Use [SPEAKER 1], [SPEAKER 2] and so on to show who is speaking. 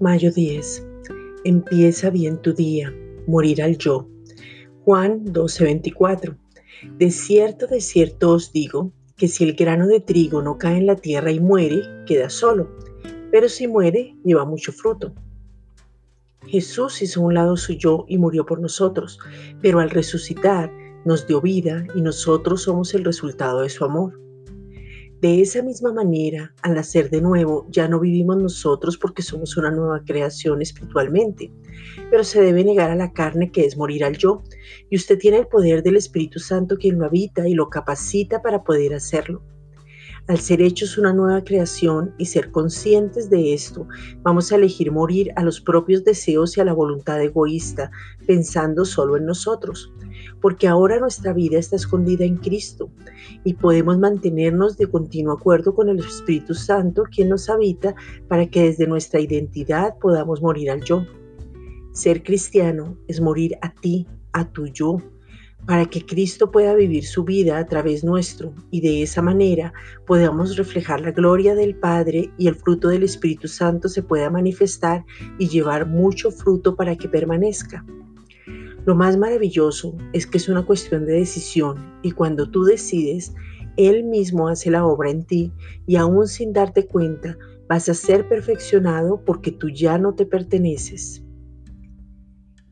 [SPEAKER 1] Mayo 10. Empieza bien tu día, morir al yo. Juan 12:24. De cierto, de cierto os digo, que si el grano de trigo no cae en la tierra y muere, queda solo, pero si muere, lleva mucho fruto. Jesús hizo un lado su yo y murió por nosotros, pero al resucitar nos dio vida y nosotros somos el resultado de su amor. De esa misma manera, al nacer de nuevo, ya no vivimos nosotros porque somos una nueva creación espiritualmente, pero se debe negar a la carne que es morir al yo, y usted tiene el poder del Espíritu Santo quien lo habita y lo capacita para poder hacerlo. Al ser hechos una nueva creación y ser conscientes de esto, vamos a elegir morir a los propios deseos y a la voluntad egoísta, pensando solo en nosotros porque ahora nuestra vida está escondida en Cristo y podemos mantenernos de continuo acuerdo con el Espíritu Santo, quien nos habita, para que desde nuestra identidad podamos morir al yo. Ser cristiano es morir a ti, a tu yo, para que Cristo pueda vivir su vida a través nuestro y de esa manera podamos reflejar la gloria del Padre y el fruto del Espíritu Santo se pueda manifestar y llevar mucho fruto para que permanezca. Lo más maravilloso es que es una cuestión de decisión y cuando tú decides, Él mismo hace la obra en ti y aún sin darte cuenta, vas a ser perfeccionado porque tú ya no te perteneces.